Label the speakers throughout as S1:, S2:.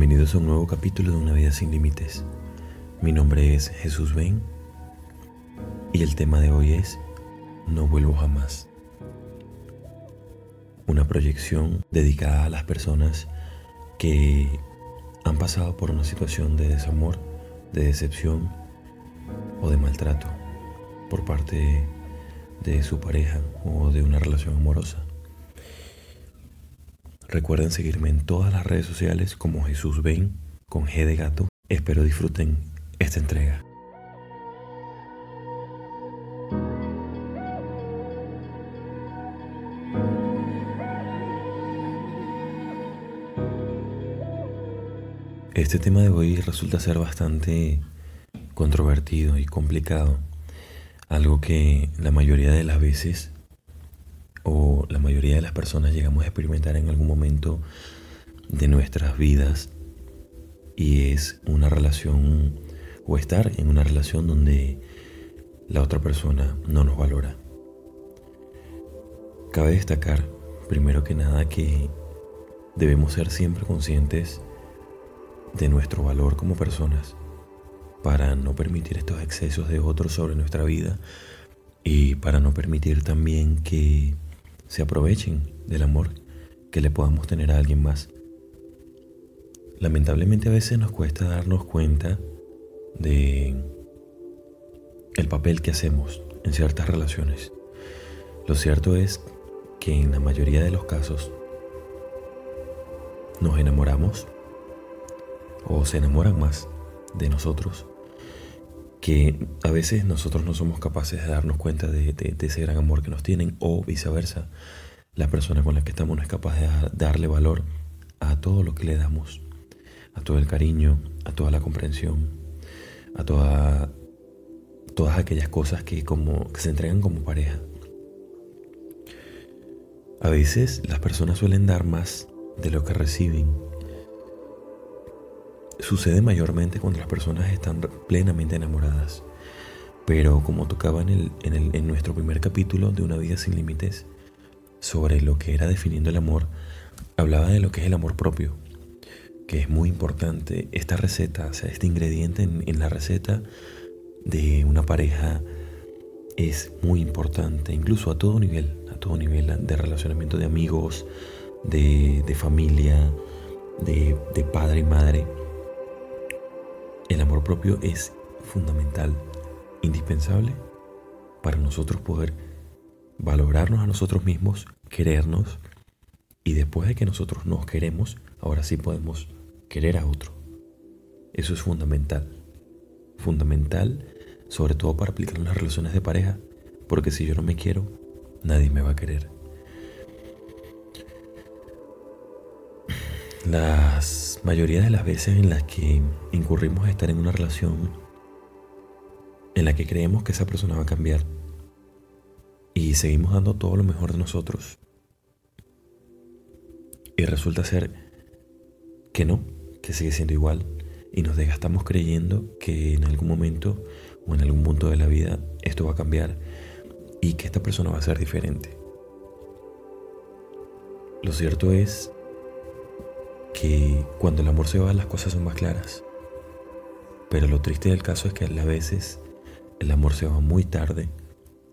S1: Bienvenidos a un nuevo capítulo de Una vida sin límites. Mi nombre es Jesús Ben y el tema de hoy es No vuelvo jamás. Una proyección dedicada a las personas que han pasado por una situación de desamor, de decepción o de maltrato por parte de su pareja o de una relación amorosa. Recuerden seguirme en todas las redes sociales como Jesús Ven con G de gato. Espero disfruten esta entrega. Este tema de hoy resulta ser bastante controvertido y complicado, algo que la mayoría de las veces o la mayoría de las personas llegamos a experimentar en algún momento de nuestras vidas y es una relación o estar en una relación donde la otra persona no nos valora. Cabe destacar, primero que nada, que debemos ser siempre conscientes de nuestro valor como personas para no permitir estos excesos de otros sobre nuestra vida y para no permitir también que se aprovechen del amor que le podamos tener a alguien más. Lamentablemente a veces nos cuesta darnos cuenta de el papel que hacemos en ciertas relaciones. Lo cierto es que en la mayoría de los casos nos enamoramos o se enamoran más de nosotros que a veces nosotros no somos capaces de darnos cuenta de, ese gran amor que nos tienen o viceversa. La persona con la que estamos no es capaz de darle valor a todo lo que le damos, a todo el cariño, a toda la comprensión, a toda, todas aquellas cosas que, como, que se entregan como pareja. A veces las personas suelen dar más de lo que reciben sucede mayormente cuando las personas están plenamente enamoradas. Pero como tocaba en, el, en, el, en nuestro primer capítulo de Una vida sin límites, sobre lo que era definiendo el amor, hablaba de lo que es el amor propio, que es muy importante. Esta receta, o sea, este ingrediente en, en la receta de una pareja es muy importante, incluso a todo nivel, a todo nivel de relacionamiento de amigos, de, de familia, de, de padre y madre el amor propio es fundamental, indispensable para nosotros poder valorarnos a nosotros mismos, querernos y después de que nosotros nos queremos, ahora sí podemos querer a otro. Eso es fundamental. Fundamental sobre todo para aplicar en las relaciones de pareja, porque si yo no me quiero, nadie me va a querer. Las mayoría de las veces en las que incurrimos a estar en una relación en la que creemos que esa persona va a cambiar y seguimos dando todo lo mejor de nosotros y resulta ser que no, que sigue siendo igual y nos desgastamos creyendo que en algún momento o en algún punto de la vida esto va a cambiar y que esta persona va a ser diferente. Lo cierto es que cuando el amor se va las cosas son más claras. Pero lo triste del caso es que a veces el amor se va muy tarde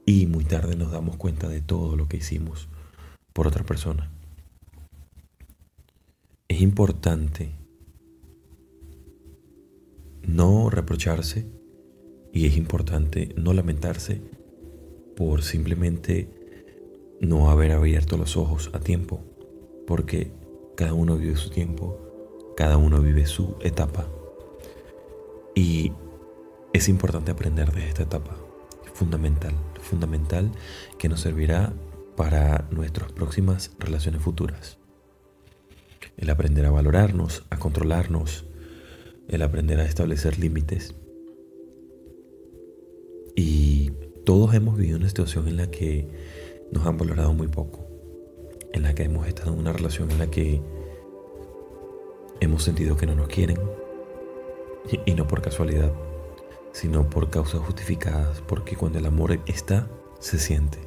S1: y muy tarde nos damos cuenta de todo lo que hicimos por otra persona. Es importante no reprocharse y es importante no lamentarse por simplemente no haber abierto los ojos a tiempo, porque cada uno vive su tiempo, cada uno vive su etapa. Y es importante aprender de esta etapa. Fundamental, fundamental que nos servirá para nuestras próximas relaciones futuras. El aprender a valorarnos, a controlarnos, el aprender a establecer límites. Y todos hemos vivido una situación en la que nos han valorado muy poco en la que hemos estado en una relación en la que hemos sentido que no nos quieren, y, no por casualidad, sino por causas justificadas, porque cuando el amor está, se siente.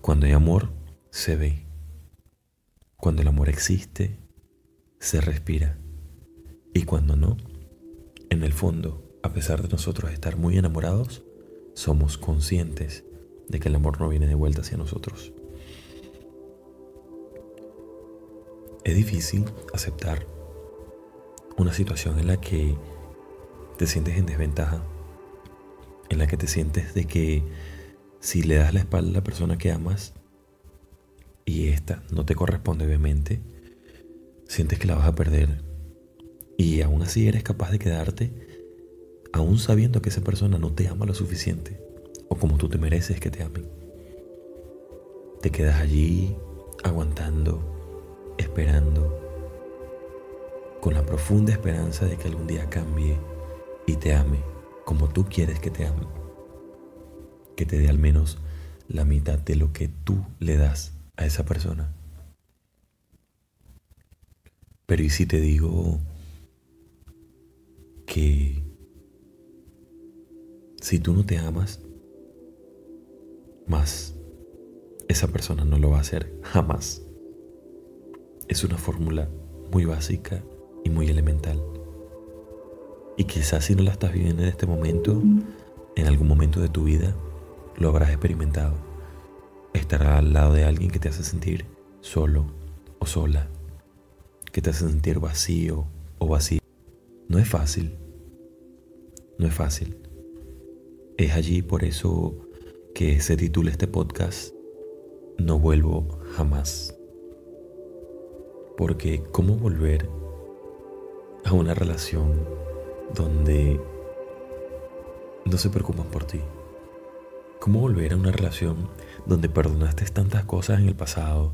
S1: Cuando hay amor, se ve. Cuando el amor existe, se respira. Y cuando no, en el fondo, a pesar de nosotros estar muy enamorados, somos conscientes de que el amor no viene de vuelta hacia nosotros. Es difícil aceptar una situación en la que te sientes en desventaja, en la que te sientes de que si le das la espalda a la persona que amas y esta no te corresponde obviamente, sientes que la vas a perder y aún así eres capaz de quedarte aún sabiendo que esa persona no te ama lo suficiente o como tú te mereces que te amen. Te quedas allí aguantando, esperando, con la profunda esperanza de que algún día cambie y te ame como tú quieres que te ame. Que te dé al menos la mitad de lo que tú le das a esa persona. Pero ¿y si te digo que si tú no te amas, más esa persona no lo va a hacer jamás? Es una fórmula muy básica y muy elemental. Y quizás si no la estás viviendo en este momento, en algún momento de tu vida, lo habrás experimentado. Estar al lado de alguien que te hace sentir solo o sola, que te hace sentir vacío o vacío. No es fácil. No es fácil. Es allí por eso que se titula este podcast No vuelvo jamás. Porque ¿cómo volver a una relación donde no se preocupan por ti? ¿Cómo volver a una relación donde perdonaste tantas cosas en el pasado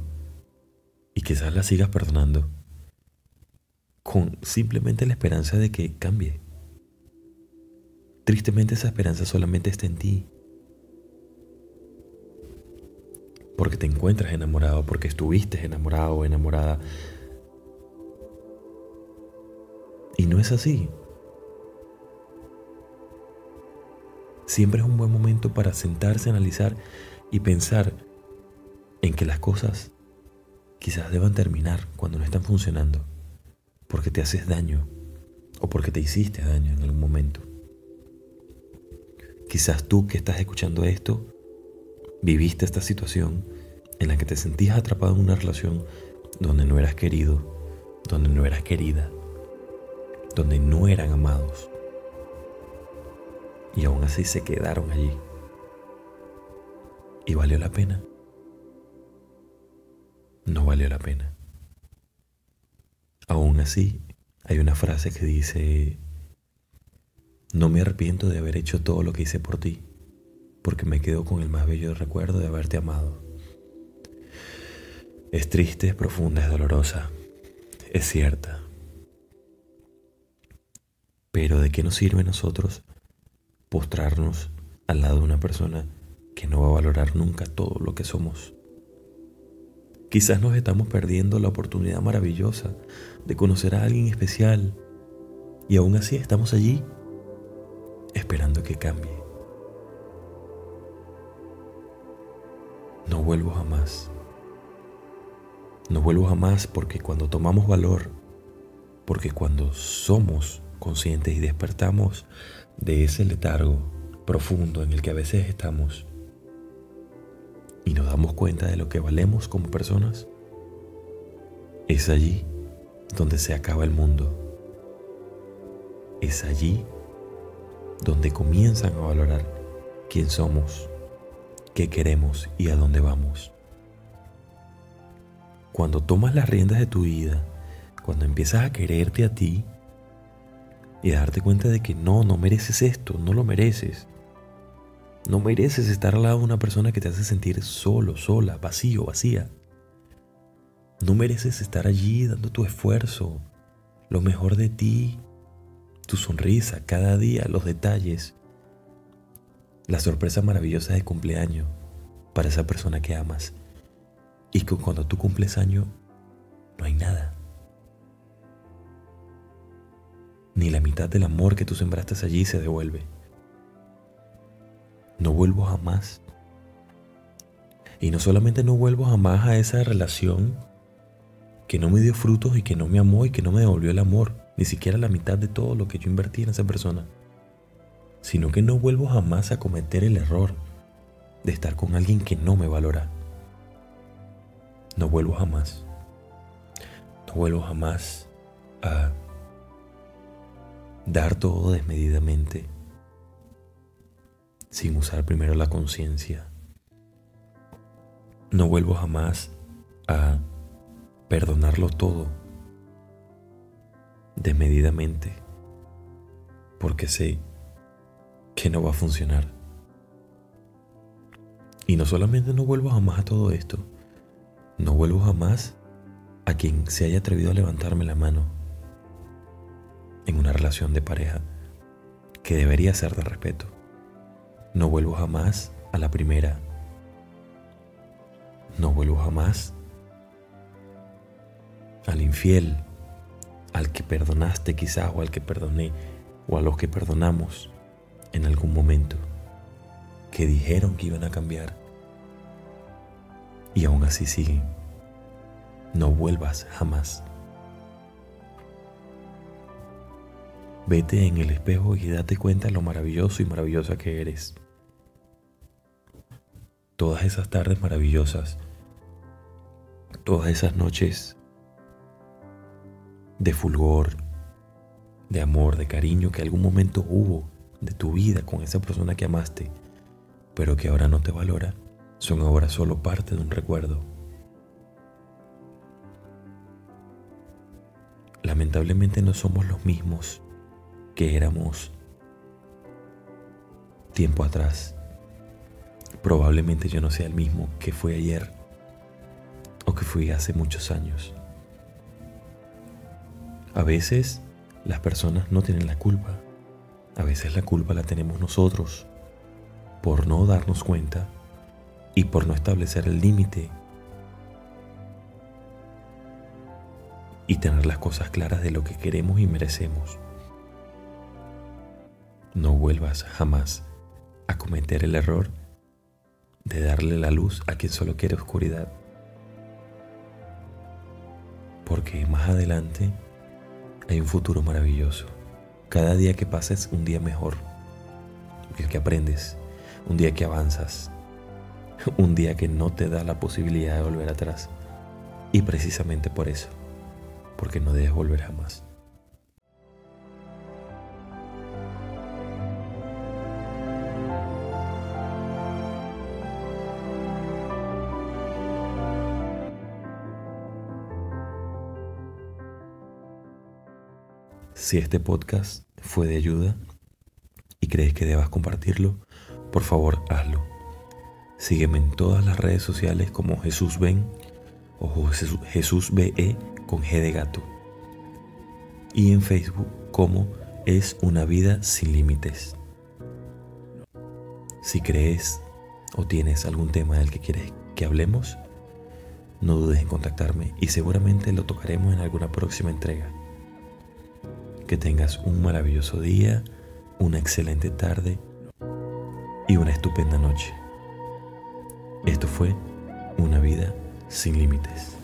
S1: y quizás las sigas perdonando con simplemente la esperanza de que cambie? Tristemente esa esperanza solamente está en ti. Porque te encuentras enamorado, porque estuviste enamorado o enamorada. Y no es así. Siempre es un buen momento para sentarse, analizar y pensar en que las cosas quizás deban terminar cuando no están funcionando, porque te haces daño o porque te hiciste daño en algún momento. Quizás tú que estás escuchando esto, viviste esta situación en la que te sentías atrapado en una relación donde no eras querido, donde no eras querida, donde no eran amados y aún así se quedaron allí. ¿Y valió la pena? No valió la pena. Aún así, hay una frase que dice, no me arrepiento de haber hecho todo lo que hice por ti, porque me quedo con el más bello recuerdo de haberte amado. Es triste, es profunda, es dolorosa, es cierta. Pero ¿de qué nos sirve a nosotros postrarnos al lado de una persona que no va a valorar nunca todo lo que somos. Quizás nos estamos perdiendo la oportunidad maravillosa de conocer a alguien especial y aún así estamos allí esperando que cambie. No vuelvo jamás. No vuelvo jamás porque cuando tomamos valor, porque cuando somos conscientes y despertamos de ese letargo profundo en el que a veces estamos y nos damos cuenta de lo que valemos como personas, es allí donde se acaba el mundo. Es allí donde comienzan a valorar quién somos, qué queremos y a dónde vamos. Cuando tomas las riendas de tu vida, cuando empiezas a quererte a ti, y darte cuenta de que no, no mereces esto, no lo mereces. No mereces estar al lado de una persona que te hace sentir solo, sola, vacío, vacía. No mereces estar allí dando tu esfuerzo, lo mejor de ti, tu sonrisa cada día, los detalles, la sorpresa maravillosa de cumpleaños para esa persona que amas. Y que cuando tú cumples año, no hay nada. ni la mitad del amor que tú sembraste allí se devuelve. No vuelvo jamás. Y no solamente no vuelvo jamás a esa relación que no me dio frutos y que no me amó y que no me devolvió el amor ni siquiera la mitad de todo lo que yo invertí en esa persona, sino que no vuelvo jamás a cometer el error de estar con alguien que no me valora. No vuelvo jamás. No vuelvo jamás a dar todo desmedidamente sin usar primero la conciencia. No vuelvo jamás a perdonarlo todo desmedidamente porque sé que no va a funcionar. Y no solamente no vuelvo jamás a todo esto, no vuelvo jamás a quien se haya atrevido a levantarme la mano en una relación de pareja que debería ser de respeto. No vuelvo jamás a la primera. No vuelvo jamás al infiel, al que perdonaste quizás o al que perdoné o a los que perdonamos en algún momento, que dijeron que iban a cambiar y aún así siguen. No vuelvas jamás. Vete en el espejo y date cuenta lo maravilloso y maravillosa que eres. Todas esas tardes maravillosas, todas esas noches de fulgor, de amor, de cariño que algún momento hubo de tu vida con esa persona que amaste, pero que ahora no te valora, son ahora solo parte de un recuerdo. Lamentablemente no somos los mismos que éramos tiempo atrás. Probablemente yo no sea el mismo que fui ayer o que fui hace muchos años. A veces las personas no tienen la culpa. A veces la culpa la tenemos nosotros por no darnos cuenta y por no establecer el límite y tener las cosas claras de lo que queremos y merecemos. No vuelvas jamás a cometer el error de darle la luz a quien solo quiere oscuridad. Porque más adelante hay un futuro maravilloso. Cada día que pasa es un día mejor. El que aprendes, un día que avanzas, un día que no te da la posibilidad de volver atrás. Y precisamente por eso, porque no debes volver jamás. Si este podcast fue de ayuda y crees que debas compartirlo, por favor hazlo. Sígueme en todas las redes sociales como Jesús Ven o Jesús BE con G de gato. Y en Facebook como Es una vida sin límites. Si crees o tienes algún tema del que quieres que hablemos, no dudes en contactarme y seguramente lo tocaremos en alguna próxima entrega. Que tengas un maravilloso día, una excelente tarde y una estupenda noche. Esto fue Una vida sin límites.